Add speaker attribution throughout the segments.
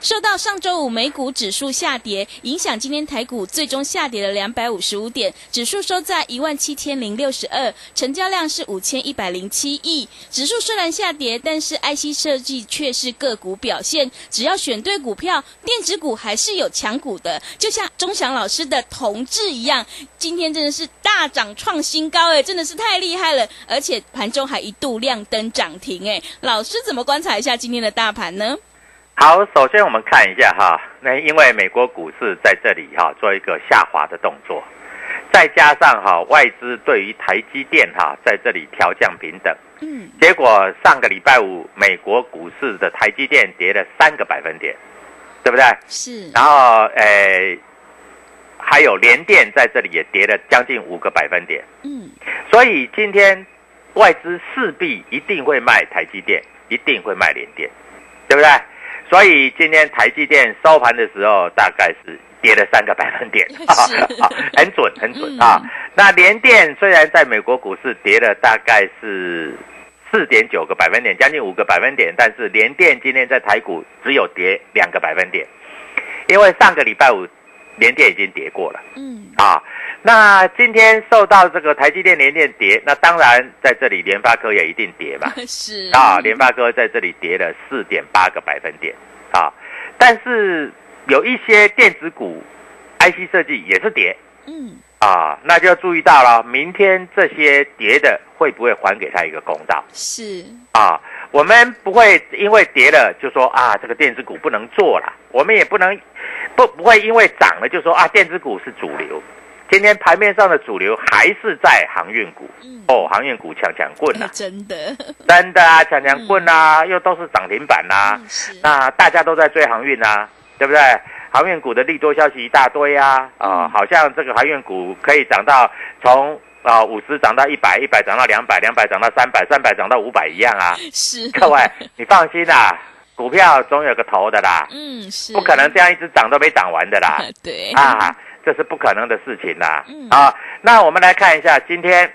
Speaker 1: 受到上周五美股指数下跌影响，今天台股最终下跌了两百五十五点，指数收在一万七千零六十二，成交量是五千一百零七亿。指数虽然下跌，但是 IC 设计却是个股表现，只要选对股票，电子股还是有强股的，就像钟祥老师的同志一样，今天真的是大涨创新高，哎，真的是太厉害了，而且盘中还一度亮灯涨停，哎，老师怎么观察一下今天的大盘呢？
Speaker 2: 好，首先我们看一下哈，那因为美国股市在这里哈做一个下滑的动作，再加上哈外资对于台积电哈在这里调降平等，
Speaker 1: 嗯，
Speaker 2: 结果上个礼拜五美国股市的台积电跌了三个百分点，对不对？
Speaker 1: 是，
Speaker 2: 然后诶、还有联电在这里也跌了将近五个百分点，
Speaker 1: 嗯，
Speaker 2: 所以今天外资势必一定会卖台积电，一定会卖联电，对不对？所以今天台积电收盘的时候大概是跌了三个百分点，
Speaker 1: 啊
Speaker 2: 啊很准很准
Speaker 1: 嗯。
Speaker 2: 啊。那联电虽然在美国股市跌了大概是四点九个百分点，将近五个百分点，但是联电今天在台股只有跌两个百分点，因为上个礼拜五联电已经跌过了。
Speaker 1: 嗯，
Speaker 2: 啊，那今天受到这个台积电连电跌，那当然在这里联发科也一定跌嘛。
Speaker 1: 是
Speaker 2: 啊，联发科在这里跌了四点八个百分点啊，但是有一些电子股，IC 设计也是跌
Speaker 1: 嗯，
Speaker 2: 啊，那就要注意到了，明天这些跌的会不会还给他一个公道
Speaker 1: 是，
Speaker 2: 啊？我们不会因为跌了就说啊，这个电子股不能做了，我们也不能不不会因为涨了就说啊，电子股是主流。今天盘面上的主流还是在航运股。
Speaker 1: 嗯，
Speaker 2: 哦，航运股强强棍啊，
Speaker 1: 真的，
Speaker 2: 真的啊，强强棍啊，又都是涨停板啊，那大家都在追航运啊，对不对？航运股的利多消息一大堆啊，啊、
Speaker 1: 嗯。
Speaker 2: 好像这个航运股可以涨到从啊五十涨到一百，一百涨到两百，两百涨到三百，三百涨到五百一样啊。
Speaker 1: 是，
Speaker 2: 各位，你放心啦，股票总有个头的啦，
Speaker 1: 嗯，是，
Speaker 2: 不可能这样一直涨都没涨完的啦。
Speaker 1: 对，
Speaker 2: 啊，这是不可能的事情啦。
Speaker 1: 嗯
Speaker 2: 啊，那我们来看一下今天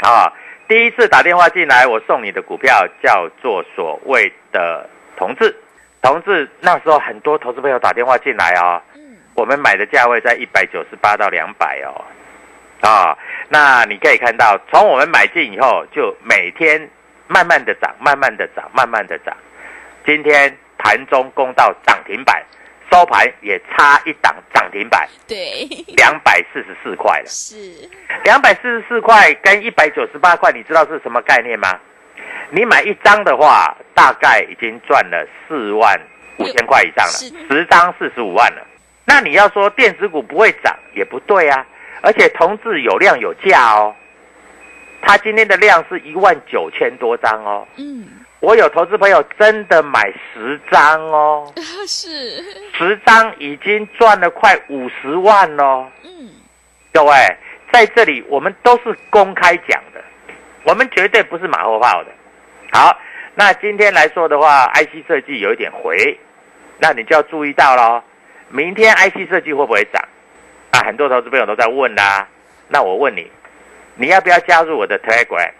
Speaker 2: 啊，第一次打电话进来，我送你的股票叫做所谓的同志，同志那时候很多投资朋友打电话进来哦，
Speaker 1: 嗯，
Speaker 2: 我们买的价位在一百九十八到两百哦，啊，那你可以看到，从我们买进以后，就每天慢慢的涨，慢慢的涨，慢慢的涨。今天盘中攻到涨停板，收盘也差一档涨停板，
Speaker 1: 对，
Speaker 2: 两百四十四块了。
Speaker 1: 是，
Speaker 2: 两百四十四块跟一百九十八块，你知道是什么概念吗？你买一张的话，大概已经赚了四万五千块以上了，十张四十五万了。那你要说电子股不会涨，也不对啊。而且同志有量有价哦，它今天的量是一万九千多张哦。
Speaker 1: 嗯，
Speaker 2: 我有投资朋友真的买十张哦，
Speaker 1: 是，
Speaker 2: 十张已经赚了快五十万喽。
Speaker 1: 嗯，
Speaker 2: 各位，在这里我们都是公开讲的，我们绝对不是马后炮的。好，那今天来说的话，IC 设计有一点回，那你就要注意到喽。明天 IC 设计会不会涨？啊，很多投资朋友都在问啦。那我问你，你要不要加入我的 Telegram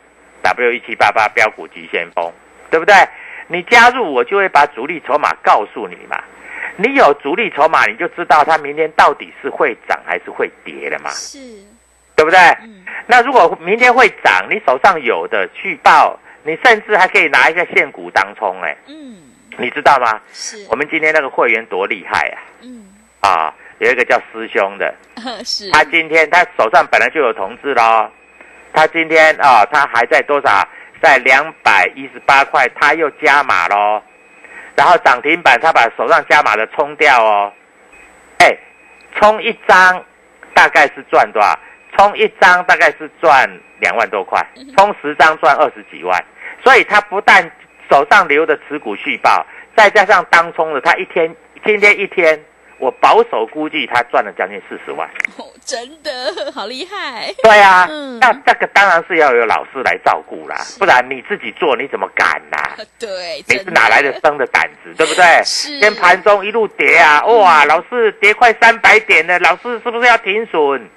Speaker 2: W 一七八八标股急先锋，对不对？你加入我就会把主力筹码告诉你嘛。你有主力筹码，你就知道它明天到底是会涨还是会跌的嘛，
Speaker 1: 是，
Speaker 2: 对不对？
Speaker 1: 嗯，
Speaker 2: 那如果明天会涨，你手上有的去报，你甚至还可以拿一下现股当冲，哎，
Speaker 1: 嗯，
Speaker 2: 你知道吗？
Speaker 1: 是
Speaker 2: 我，们今天那个会员多厉害啊！
Speaker 1: 嗯，
Speaker 2: 啊，有一个叫师兄的，
Speaker 1: 是，
Speaker 2: 他今天他手上本来就有同志喽，他今天啊，他还在多少？在两百一十八块，他又加码喽，然后涨停板他把手上加码的冲掉哦，哎，冲一张大概是赚多少？冲一张大概是赚两万多块，冲十张赚二十几万，所以他不但手上留的持股续报，再加上当冲的，他一天今天一天，我保守估计他赚了将近四十万。
Speaker 1: 哦，真的好厉害，
Speaker 2: 对啊，
Speaker 1: 嗯
Speaker 2: 那这个当然是要有老师来照顾啦，不然你自己做你怎么敢呐、
Speaker 1: 对，
Speaker 2: 你是哪来的生的胆子，对不对？
Speaker 1: 是
Speaker 2: 先盘中一路跌啊，哇，老师跌快三百点了，老师是不是要停损？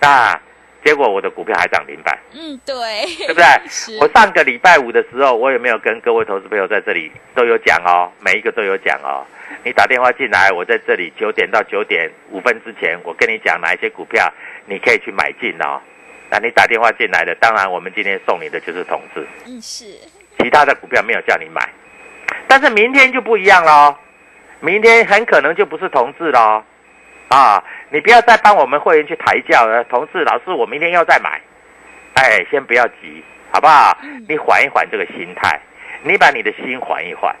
Speaker 2: 啊，结果我的股票还涨停板，
Speaker 1: 嗯，对，
Speaker 2: 对不对？我上个礼拜五的时候，我有没有跟各位投资朋友在这里都有讲哦？每一个都有讲哦。你打电话进来，我在这里九点到九点五分之前，我跟你讲哪一些股票你可以去买进哦。那你打电话进来的，当然我们今天送你的就是同志，
Speaker 1: 嗯，是，
Speaker 2: 其他的股票没有叫你买。但是明天就不一样喽，明天很可能就不是同志喽。啊，你不要再帮我们会员去抬轿了，同志老师，我明天要再买。哎，先不要急，好不好？你缓一缓这个心态，你把你的心缓一缓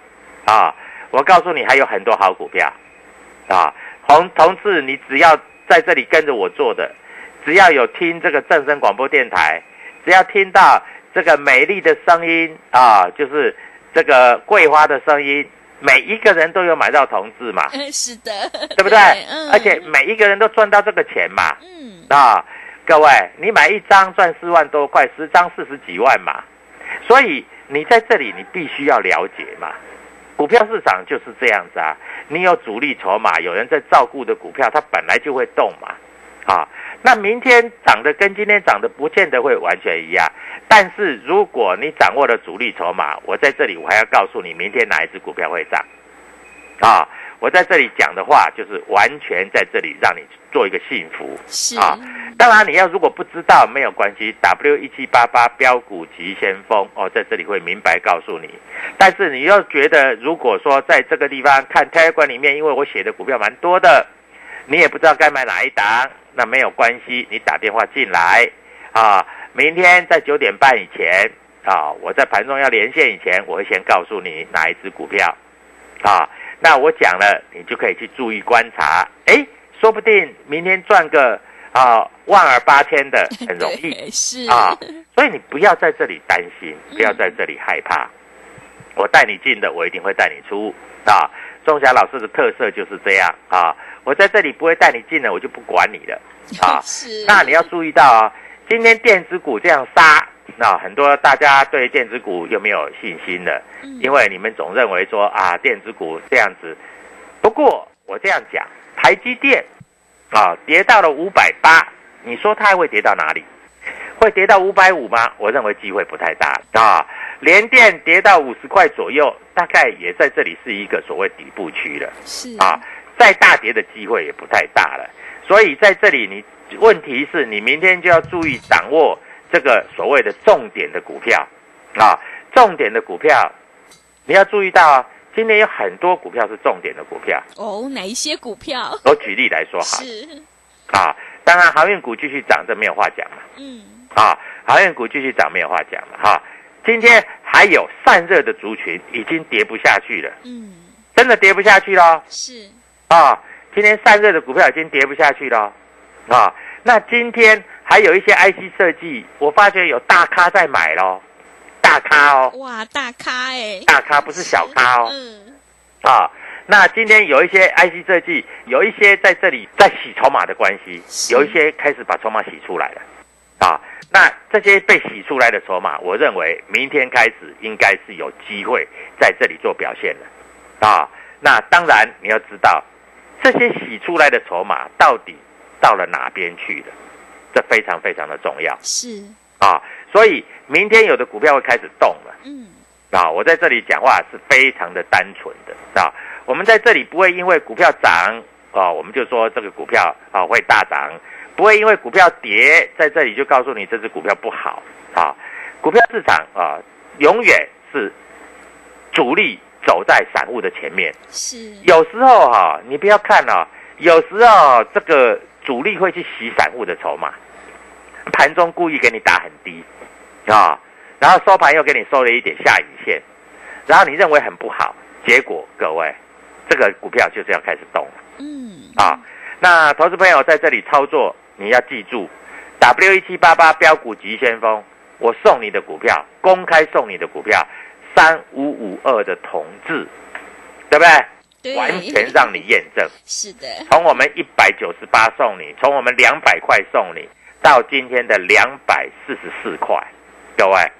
Speaker 2: 啊！我告诉你，还有很多好股票啊。同同志，你只要在这里跟着我做的，只要有听这个正声广播电台，只要听到这个美丽的声音啊，就是这个桂花的声音，每一个人都有买到同志嘛，
Speaker 1: 嗯，是的，
Speaker 2: 对不对？
Speaker 1: 嗯，
Speaker 2: 而且每一个人都赚到这个钱嘛。
Speaker 1: 嗯，
Speaker 2: 啊，各位，你买一张赚四万多块，十张四十几万嘛。所以你在这里，你必须要了解嘛。股票市场就是这样子啊，你有主力筹码，有人在照顾的股票，它本来就会动嘛。啊，那明天涨的跟今天涨的不见得会完全一样，但是如果你掌握了主力筹码，我在这里我还要告诉你，明天哪一只股票会涨。啊，我在这里讲的话，就是完全在这里让你做一个幸福。
Speaker 1: 是，
Speaker 2: 啊当然，你要如果不知道没有关系，W 一七八八标股急先锋哦，在这里会明白告诉你。但是你要觉得，如果说在这个地方看 Telegram 里面，因为我写的股票蛮多的，你也不知道该买哪一档，那没有关系，你打电话进来啊，明天在九点半以前啊，我在盘中要连线以前，我会先告诉你哪一只股票啊。那我讲了，你就可以去注意观察，哎，说不定明天赚个啊万儿八千的 很容易
Speaker 1: 是
Speaker 2: 啊，所以你不要在这里担心，不要在这里害怕。我带你进的，我一定会带你出啊。钟霞老师的特色就是这样啊，我在这里不会带你进的，我就不管你了啊。
Speaker 1: 是，
Speaker 2: 那你要注意到啊，今天电子股这样杀，那很多大家对电子股又没有信心了，
Speaker 1: 嗯
Speaker 2: 因为你们总认为说啊，电子股这样子。不过我这样讲，台积电啊跌到了五百八，你说它还会跌到哪里？会跌到五百五吗？我认为机会不太大啊。联电跌到五十块左右，大概也在这里是一个所谓底部区了。
Speaker 1: 是
Speaker 2: 啊，再大跌的机会也不太大了。所以在这里你，问题是你明天就要注意掌握这个所谓的重点的股票啊，重点的股票你要注意到啊，今天有很多股票是重点的股票。
Speaker 1: 哦，哪一些股票？
Speaker 2: 我举例来说哈
Speaker 1: 是，
Speaker 2: 啊，当然航运股继续涨，这没有话讲嘛。
Speaker 1: 嗯，
Speaker 2: 啊，航运股继续涨没有话讲了哈。今天还有散热的族群已经跌不下去了，
Speaker 1: 嗯，
Speaker 2: 真的跌不下去了。
Speaker 1: 是，
Speaker 2: 啊，今天散热的股票已经跌不下去了，啊，那今天还有一些 IC 设计，我发觉有大咖在买咯，大咖哦，
Speaker 1: 哇，大咖哎，
Speaker 2: 大咖不是小咖哦，
Speaker 1: 嗯，
Speaker 2: 啊。那今天有一些 IC 设计，有一些在这里在洗筹码的关系，有一些开始把筹码洗出来了，啊，那这些被洗出来的筹码，我认为明天开始应该是有机会在这里做表现的，啊，那当然你要知道，这些洗出来的筹码到底到了哪边去了，这非常非常的重要
Speaker 1: 是，
Speaker 2: 啊，所以明天有的股票会开始动了。
Speaker 1: 嗯，
Speaker 2: 啊，我在这里讲话是非常的单纯的啊。我们在这里不会因为股票涨啊，我们就说这个股票啊会大涨；不会因为股票跌，在这里就告诉你这只股票不好啊。股票市场啊，永远是主力走在散户的前面。
Speaker 1: 是，
Speaker 2: 有时候哈、你不要看啊，有时候这个主力会去洗散户的筹码，盘中故意给你打很低啊，然后收盘又给你收了一点下影线，然后你认为很不好，结果各位，这个股票就是要开始动了
Speaker 1: 嗯，
Speaker 2: 啊。那投资朋友在这里操作，你要记住，W 一七八八标股急先锋，我送你的股票，公开送你的股票，三五五二的同志，对不对？
Speaker 1: 对，
Speaker 2: 完全让你验证。
Speaker 1: 是的，
Speaker 2: 从我们一百九十八送你，从我们两百块送你，到今天的两百四十四块，各位，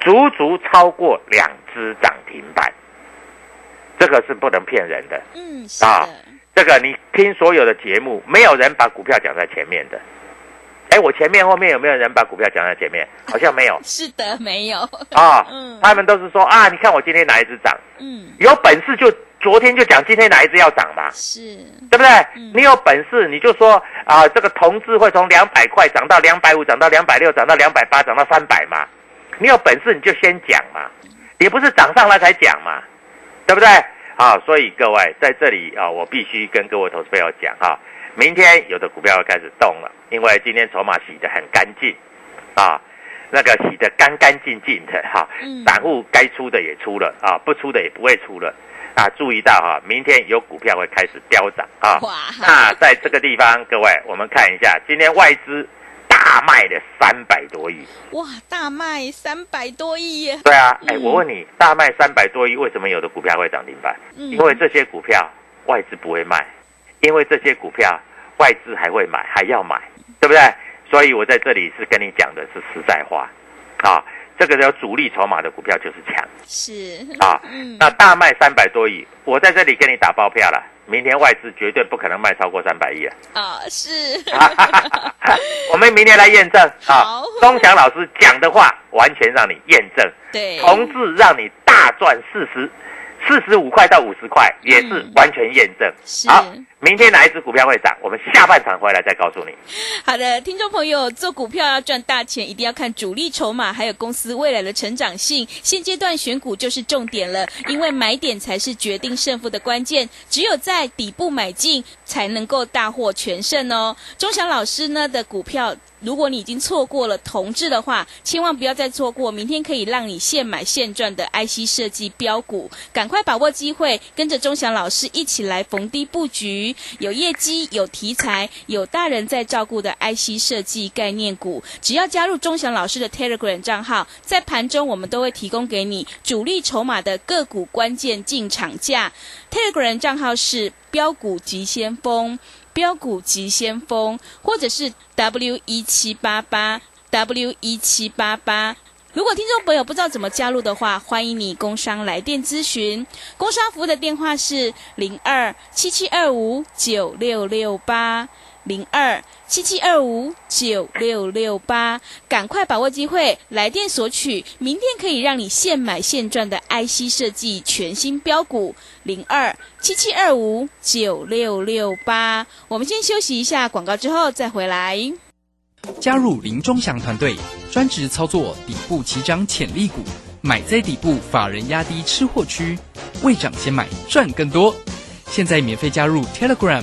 Speaker 2: 足足超过两只涨停板，这个是不能骗人的。
Speaker 1: 嗯，是
Speaker 2: 啊，这个你听所有的节目，没有人把股票讲在前面的。哎，我前面后面有没有人把股票讲在前面？好像没有
Speaker 1: 是的，没有，
Speaker 2: 啊。
Speaker 1: 嗯
Speaker 2: 他们都是说啊，你看我今天哪一只涨，
Speaker 1: 嗯，
Speaker 2: 有本事就昨天就讲今天哪一只要涨嘛。
Speaker 1: 是，
Speaker 2: 对不对？
Speaker 1: 嗯
Speaker 2: 你有本事你就说啊，这个同志会从两百块涨到两百五，涨到两百六，涨到两百八，涨到三百嘛。你有本事你就先讲嘛，也不是涨上来才讲嘛，对不对？啊，所以各位在这里啊，我必须跟各位投资朋友讲哈、明天有的股票要开始动了，因为今天筹码洗得很干净啊，那个洗得干干净净的哈、
Speaker 1: 嗯
Speaker 2: 散户该出的也出了啊，不出的也不会出了啊，注意到哈、明天有股票会开始飙涨啊。
Speaker 1: 哇，
Speaker 2: 那在这个地方，各位，我们看一下，今天外资大卖了三百多亿。
Speaker 1: 哇，大卖三百多亿耶，
Speaker 2: 对啊，哎、
Speaker 1: 嗯
Speaker 2: 我问你，大卖三百多亿，为什么有的股票会涨停板？
Speaker 1: 嗯
Speaker 2: 因为这些股票外资不会卖，因为这些股票外资还会买，还要买，对不对？所以我在这里是跟你讲的是实在话，啊，这个叫主力筹码的股票就是强。
Speaker 1: 是，
Speaker 2: 啊。
Speaker 1: 嗯，
Speaker 2: 那大卖三百多亿，我在这里跟你打包票了，明天外资绝对不可能卖超过三百亿啊。
Speaker 1: 啊，是，
Speaker 2: 我们明天来验证啊
Speaker 1: 好，
Speaker 2: 钟祥老师讲的话完全让你验证，
Speaker 1: 对，
Speaker 2: 同志让你大赚四十四十五块到五十块，也是
Speaker 1: 嗯
Speaker 2: 完全验证。
Speaker 1: 是
Speaker 2: 好，明天哪一只股票会涨？我们下半场回来再告诉你。
Speaker 1: 好的，听众朋友，做股票要赚大钱，一定要看主力筹码，还有公司未来的成长性。现阶段选股就是重点了，因为买点才是决定胜负的关键。只有在底部买进，才能够大获全胜哦。钟祥老师呢的股票。如果你已经错过了同志的话，千万不要再错过，明天可以让你现买现赚的 IC 设计标股，赶快把握机会，跟着钟祥老师一起来逢低布局，有业绩、有题材、有大人在照顾的 IC 设计概念股，只要加入钟祥老师的 Telegram 账号，在盘中我们都会提供给你主力筹码的个股关键进场价。Telegram 账号是标股急先锋。标股急先锋，或者是 W 一七八八 W 一七八八。如果听众朋友不知道怎么加入的话，欢迎你工商来电咨询。工商服务的电话是零二七七二五九六六八零二七七二五九六六八，赶快把握机会，来电索取，明天可以让你现买现赚的 IC 设计全新标股零二七七二五九六六八。我们先休息一下广告，之后再回来。
Speaker 3: 加入林中祥团队，专职操作底部起涨潜力股，买在底部，法人压低吃货区，未涨先买赚更多。现在免费加入 Telegram，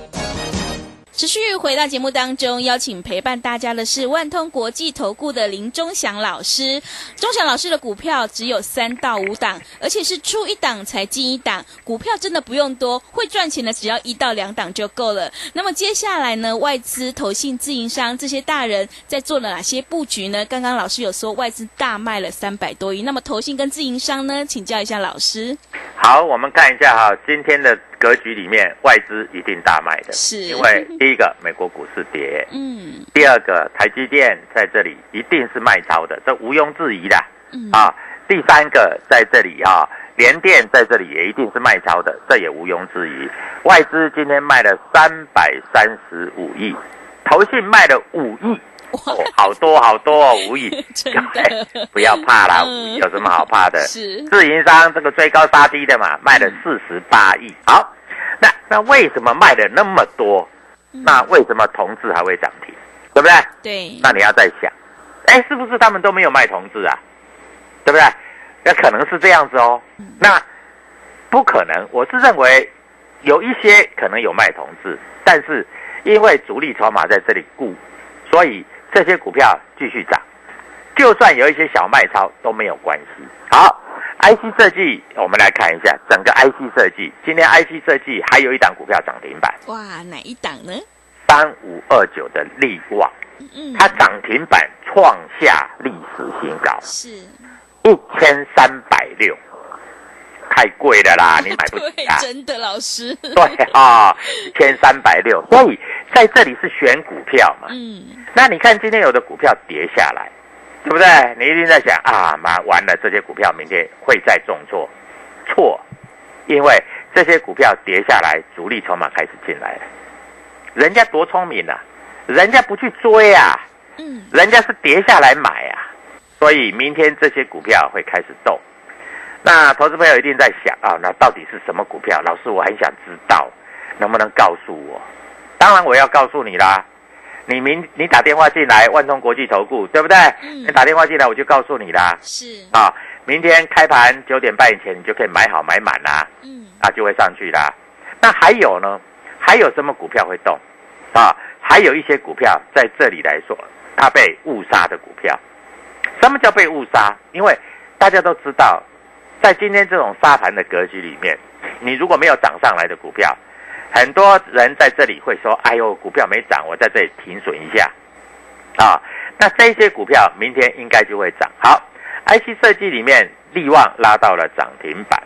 Speaker 1: 持续回到节目当中，邀请陪伴大家的是万通国际投顾的林忠祥老师。忠祥老师的股票只有三到五档，而且是出一档才进一档，股票真的不用多，会赚钱的只要一到两档就够了。那么接下来呢，外资、投信、自营商这些大人在做了哪些布局呢？刚刚老师有说外资大卖了三百多亿，那么投信跟自营商呢？请教一下老师。
Speaker 2: 好，我们看一下哈，今天的格局里面，外资一定大卖的，
Speaker 1: 是。
Speaker 2: 因为第一个美国股市跌，
Speaker 1: 嗯。
Speaker 2: 第二个台积电在这里一定是卖超的，这毋庸置疑的。
Speaker 1: 嗯。
Speaker 2: 啊。第三个在这里啊，联电在这里也一定是卖超的，这也毋庸置疑。外资今天卖了三百三十五亿，投信卖了五亿，
Speaker 1: 哇
Speaker 2: 哦，好多好多哦，无语，
Speaker 1: 真的
Speaker 2: 不要怕啦，
Speaker 1: 嗯
Speaker 2: 有什么好怕的？
Speaker 1: 是
Speaker 2: 自营商这个追高杀低的嘛，卖了四十八亿。好，那那为什么卖了那么多？那为什么同志还会涨停？对不对？
Speaker 1: 对，
Speaker 2: 那你要再想，哎，是不是他们都没有卖同志啊？对不对？那可能是这样子哦。那不可能，我是认为有一些可能有卖同志，但是因为主力筹码在这里固，所以这些股票继续涨。就算有一些小卖超都没有关系。好，IC 设计，我们来看一下整个 IC 设计。今天 IC 设计还有一档股票涨停板，
Speaker 1: 哇，哪一档呢？
Speaker 2: 三五二九的利旺，
Speaker 1: 嗯，
Speaker 2: 它涨停板创下历史新高，
Speaker 1: 是
Speaker 2: 一千三百六，太贵了啦，你买不起啊，？
Speaker 1: 真的老师，
Speaker 2: 对啊，一千三百六，所以在这里是选股票嘛。
Speaker 1: 嗯，
Speaker 2: 那你看今天有的股票跌下来，对不对？你一定在想啊，妈完了，这些股票明天会再重挫，错，因为这些股票跌下来，主力筹码开始进来了，人家多聪明啊，人家不去追啊，
Speaker 1: 嗯，
Speaker 2: 人家是跌下来买啊，所以明天这些股票会开始动。那投资朋友一定在想啊，那到底是什么股票？老师，我很想知道，能不能告诉我？当然我要告诉你啦。你明你打电话进来，万通国际投顾，对不对？
Speaker 1: 嗯
Speaker 2: 你打电话进来，我就告诉你啦。
Speaker 1: 是，
Speaker 2: 啊，明天开盘九点半以前，你就可以买好买满啦，
Speaker 1: 嗯，
Speaker 2: 啊，就会上去啦。那还有呢？还有什么股票会动？啊，还有一些股票在这里来说，它被误杀的股票。什么叫被误杀？因为大家都知道，在今天这种沙盘的格局里面，你如果没有涨上来的股票，很多人在这里会说：“哎呦，股票没涨，我在这里停损一下。”啊，那这些股票明天应该就会涨。好，IC 设计里面利旺拉到了涨停板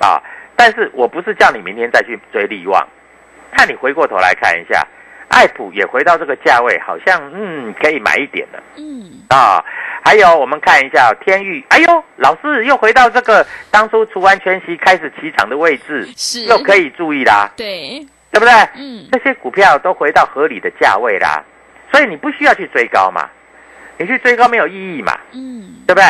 Speaker 2: 啊，但是我不是叫你明天再去追利旺，看你回过头来看一下，爱普也回到这个价位，好像嗯可以买一点了。
Speaker 1: 嗯，
Speaker 2: 啊，还有我们看一下天域，哎呦，老师又回到这个当初除完全息开始起涨的位置，
Speaker 1: 是，
Speaker 2: 又可以注意啦，
Speaker 1: 对，
Speaker 2: 对不对？
Speaker 1: 嗯，
Speaker 2: 这些股票都回到合理的价位啦，所以你不需要去追高嘛，你去追高没有意义嘛，
Speaker 1: 嗯，
Speaker 2: 对不对？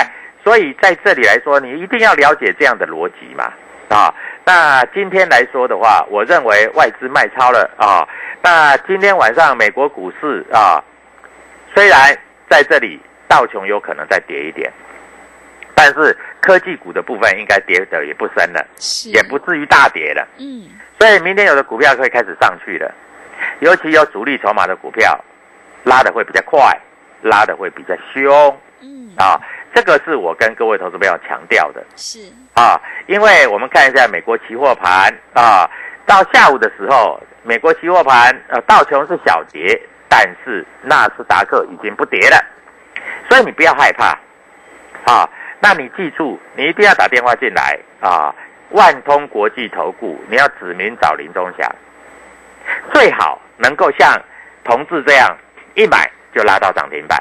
Speaker 2: 所以在这里来说，你一定要了解这样的逻辑嘛，啊，那今天来说的话，我认为外资卖超了啊，那今天晚上美国股市啊，虽然在这里道琼有可能再跌一点，但是科技股的部分应该跌的也不深了，
Speaker 1: 是，
Speaker 2: 也不至于大跌了。
Speaker 1: 嗯，
Speaker 2: 所以明天有的股票会开始上去了，尤其有主力筹码的股票，拉的会比较快，拉的会比较凶。
Speaker 1: 嗯，
Speaker 2: 啊。这个是我跟各位投资朋友强调的。
Speaker 1: 是，
Speaker 2: 啊，因为我们看一下美国期货盘啊，到下午的时候，美国期货盘呃道琼是小跌，但是纳斯达克已经不跌了，所以你不要害怕啊。那你记住，你一定要打电话进来啊！万通国际投顾，你要指名找林中祥，最好能够像同志这样一买就拉到涨停板，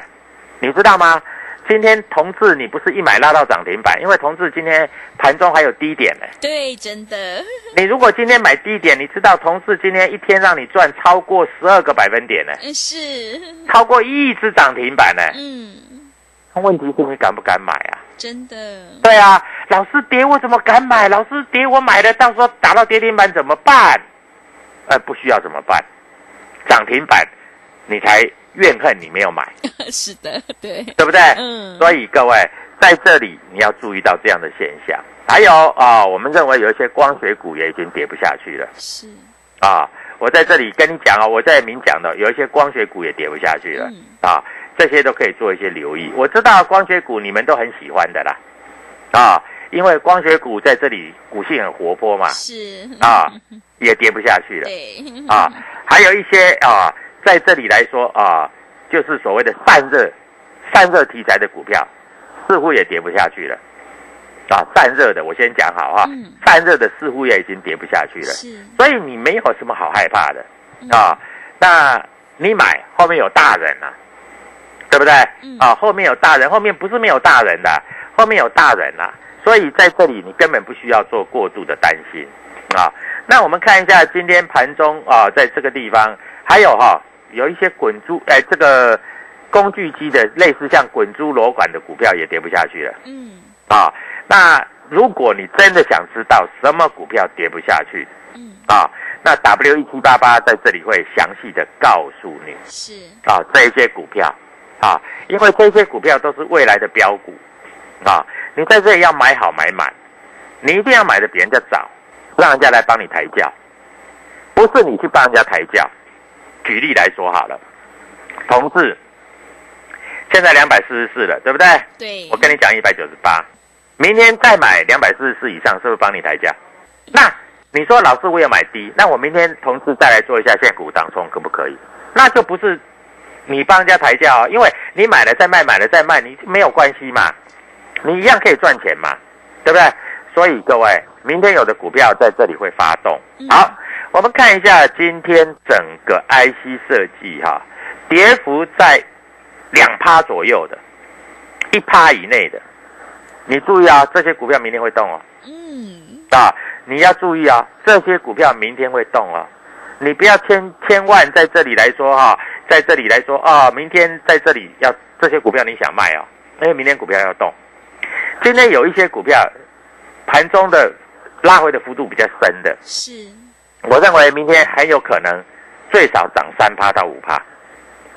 Speaker 2: 你知道吗？今天同志你不是一买拉到涨停板，因为同志今天盘中还有低点呢。
Speaker 1: 对，真的，
Speaker 2: 你如果今天买低点，你知道同志今天一天让你赚超过十二个百分点呢，
Speaker 1: 嗯是，
Speaker 2: 超过一只涨停板呢。
Speaker 1: 嗯，
Speaker 2: 问题是你敢不敢买啊？
Speaker 1: 真的，
Speaker 2: 对啊，老师跌我怎么敢买？老师跌我买了，到时候打到跌停板怎么办？呃，不需要怎么办？涨停板你才怨恨你没有买，
Speaker 1: 是的，对，
Speaker 2: 对不对？
Speaker 1: 嗯，
Speaker 2: 所以各位在这里你要注意到这样的现象。还有啊、我们认为有一些光学股也已经跌不下去了
Speaker 1: 是，
Speaker 2: 啊。我在这里跟你讲哦，我在明讲的，有一些光学股也跌不下去了、
Speaker 1: 嗯
Speaker 2: 啊，这些都可以做一些留意。我知道光学股你们都很喜欢的啦，啊，因为光学股在这里股性很活泼嘛，
Speaker 1: 是
Speaker 2: 啊，也跌不下去了
Speaker 1: 对
Speaker 2: 啊。还有一些啊，在这里来说啊，就是所谓的散热、散热题材的股票，似乎也跌不下去了。啊，散热的我先讲好啊，
Speaker 1: 嗯
Speaker 2: 散热的似乎也已经跌不下去了。
Speaker 1: 是
Speaker 2: 所以你没有什么好害怕的
Speaker 1: 嗯
Speaker 2: 啊。那你买后面有大人啊，对不对？
Speaker 1: 嗯
Speaker 2: 啊，后面有大人，后面不是没有大人的，后面有大人啊。所以在这里你根本不需要做过度的担心啊。那我们看一下今天盘中啊，在这个地方还有哈、有一些滚珠哎，这个工具机的类似像滚珠螺管的股票也跌不下去了。
Speaker 1: 嗯
Speaker 2: 啊，那如果你真的想知道什么股票跌不下去
Speaker 1: 嗯
Speaker 2: 啊，那 W 一七八八在这里会详细的告诉你
Speaker 1: 是
Speaker 2: 啊，这一些股票啊，因为这些股票都是未来的标股啊，你在这里要买好买满，你一定要买的比人家早，让人家来帮你抬轿，不是你去帮人家抬轿。举例来说好了，同志现在两百四十四了，对不对？
Speaker 1: 对
Speaker 2: 我跟你讲一百九十八，明天再买两百四十四以上，是不是帮你抬价？那你说老师我要买低，那我明天同志再来做一下现股当冲，可不可以？那就不是你帮人家抬价哦，因为你买了再卖，买了再卖，你没有关系嘛，你一样可以赚钱嘛，对不对？所以各位，明天有的股票在这里会发动。
Speaker 1: 嗯
Speaker 2: 好，我们看一下今天整个 IC 设计哈，跌幅在两趴左右的，一趴以内的，你注意啊，这些股票明天会动哦。
Speaker 1: 嗯。
Speaker 2: 啊，你要注意啊，这些股票明天会动哦，你不要千千万在这里来说哈、在这里来说啊，明天在这里要这些股票你想卖哦，因为明天股票要动。今天有一些股票盘中的拉回的幅度比较深的，
Speaker 1: 是
Speaker 2: 我认为明天很有可能最少涨三趴到五趴，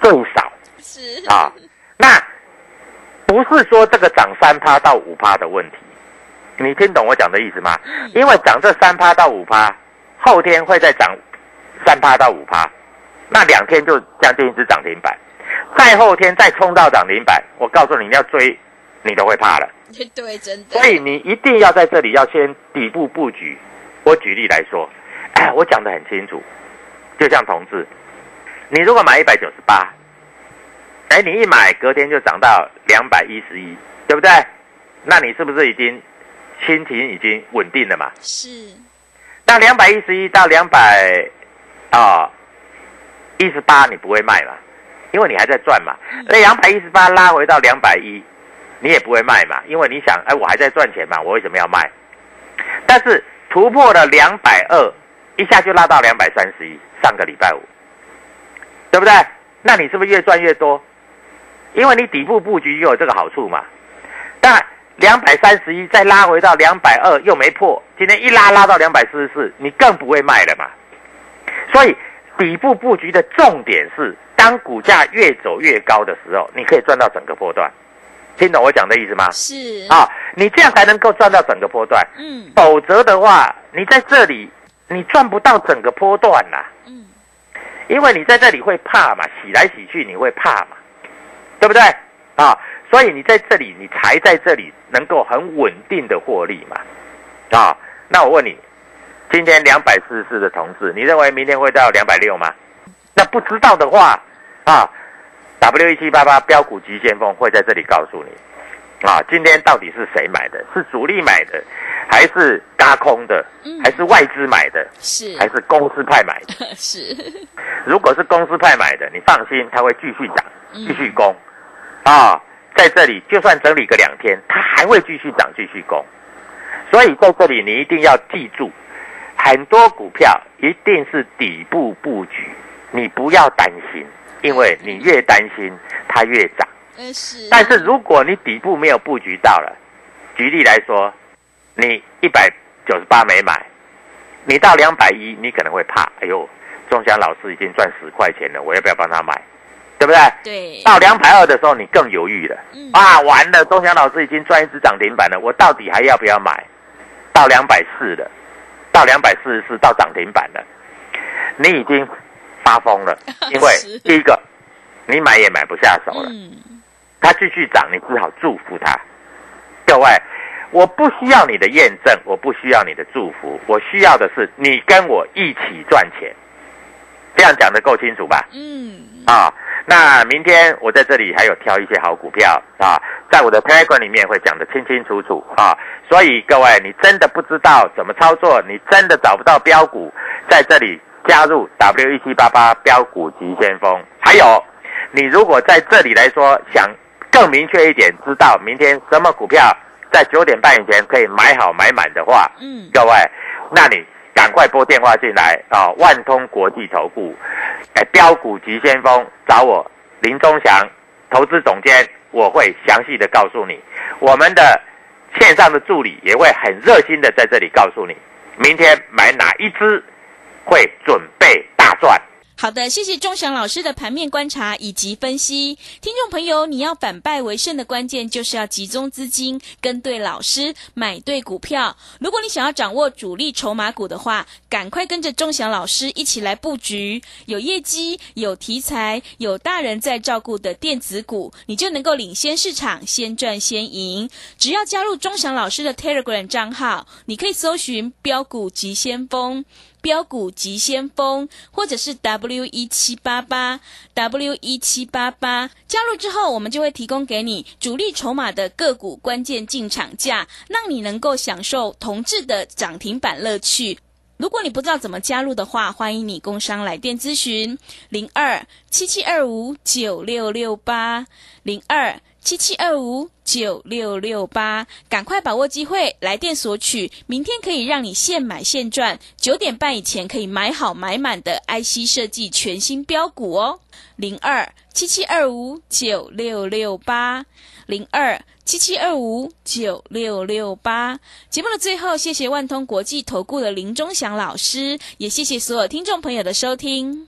Speaker 2: 最少。
Speaker 1: 是
Speaker 2: 啊，那不是说这个涨三趴到五趴的问题，你听懂我讲的意思吗？因为涨这三趴到五趴，后天会再涨三趴到五趴，那两天就将近一只涨停板，再后天再冲到涨停板，我告诉你，你要追，你都会怕了。
Speaker 1: 对对真的
Speaker 2: 所以你一定要在这里要先底部布局。我举例来说，哎，我讲的很清楚，就像同志，你如果买一百九十八，哎，你一买隔天就涨到两百一十一，对不对？那你是不是已经心情已经稳定了嘛？
Speaker 1: 是
Speaker 2: 那两百一十一到两百啊一十八，你不会卖嘛？因为你还在赚嘛。那两百一十八拉回到两百一，你也不会卖嘛？因为你想，哎，我还在赚钱嘛，我为什么要卖？但是突破了两百二，一下就拉到两百三十一，上个礼拜五，对不对？那你是不是越赚越多？因为你底部布局又有这个好处嘛。但两百三十一再拉回到两百二又没破，今天一拉拉到两百四十四，你更不会卖了嘛。所以底部布局的重点是，当股价越走越高的时候，你可以赚到整个波段。听懂我讲的意思吗？
Speaker 1: 是
Speaker 2: 啊，你这样才能够赚到整个波段，
Speaker 1: 嗯
Speaker 2: 否则的话，你在这里你赚不到整个波段呐、
Speaker 1: 嗯
Speaker 2: 因为你在这里会怕嘛，洗来洗去你会怕嘛，对不对？啊，所以你在这里，你才在这里能够很稳定的获利嘛，啊，那我问你，今天两百四十四的同志，你认为明天会到两百六吗？那不知道的话，啊，W 一七八八标股急先锋会在这里告诉你，啊，今天到底是谁买的？是主力买的，还是嘎空的
Speaker 1: 嗯，
Speaker 2: 还是外资买的，
Speaker 1: 是
Speaker 2: 还是公司派买的？
Speaker 1: 是
Speaker 2: 如果是公司派买的，你放心，它会继续涨，
Speaker 1: 嗯
Speaker 2: 继续攻，啊，在这里就算整理个两天，它还会继续涨，继续攻。所以在这里你一定要记住，很多股票一定是底部布局，你不要担心，因为你越担心它越涨。但是如果你底部没有布局到了，举例来说，你一百九十八没买，你到两百一，你可能会怕，哎呦，钟祥老师已经赚十块钱了，我要不要帮他买？对不对？
Speaker 1: 对
Speaker 2: 到两百二的时候，你更犹豫了。
Speaker 1: 嗯
Speaker 2: 啊，完了，钟祥老师已经赚一只涨停板了，我到底还要不要买？到两百四了，到两百四十四到涨停板了。你已经发疯了，因为第一个，你买也买不下手了，
Speaker 1: 嗯，
Speaker 2: 它继续涨，你只好祝福它。各位，我不需要你的验证，我不需要你的祝福，我需要的是你跟我一起赚钱。这样讲的够清楚吧？
Speaker 1: 嗯，
Speaker 2: 啊，那明天我在这里还有挑一些好股票啊，在我的 Telegram 里面会讲得清清楚楚啊。所以各位，你真的不知道怎么操作，你真的找不到标股，在这里加入 W 一七八八标股急先锋。还有，你如果在这里来说想更明确一点，知道明天什么股票在九点半以前可以买好买满的话，
Speaker 1: 嗯，
Speaker 2: 各位，那你赶快拨电话进来啊！万通国际投顾，哎，标股急先锋找我林忠祥投资总监，我会详细的告诉你。我们的线上的助理也会很热心的在这里告诉你，明天买哪一支会准备大赚。
Speaker 1: 好的，谢谢钟祥老师的盘面观察以及分析。听众朋友，你要反败为胜的关键就是要集中资金，跟对老师，买对股票。如果你想要掌握主力筹码股的话，赶快跟着钟祥老师一起来布局，有业绩、有题材、有大人在照顾的电子股，你就能够领先市场，先赚先赢。只要加入钟祥老师的 Telegram 账号，你可以搜寻“标股急先锋”。标股急先锋，或者是 W 一七八八 W 一七八八，加入之后，我们就会提供给你主力筹码的个股关键进场价，让你能够享受同质的涨停板乐趣。如果你不知道怎么加入的话，欢迎你工商来电咨询。零二七七二五九六六八。零二七七二五九六六八，赶快把握机会，来电索取，明天可以让你现买现赚，九点半以前可以买好买满的 IC 设计全新标股哦，零二七七二五九六六八零二。七七二五九六六八。节目的最后，谢谢万通国际投顾的林忠祥老师，也谢谢所有听众朋友的收听。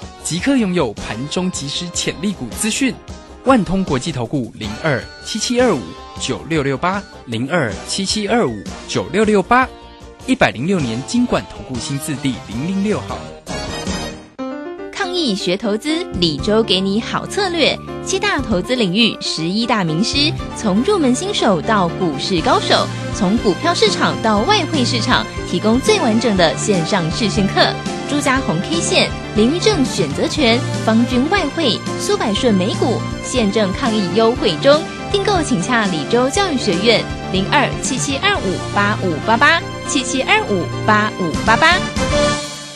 Speaker 3: 即刻拥有盘中即时潜力股资讯。万通国际投顾零二七七二五九六六八零二七七二五九六六八，一百零六年经管投顾新字第零零六号。
Speaker 4: 抗疫学投资，李周给你好策略。七大投资领域，十一大名师，从入门新手到股市高手，从股票市场到外汇市场，提供最完整的线上试训课。朱家红 K 线、林玉正选择权、方军外汇、苏百顺美股，现正抗议优惠中，订购请洽李州教育学院零二七七二五八五八八七七二五八五八八。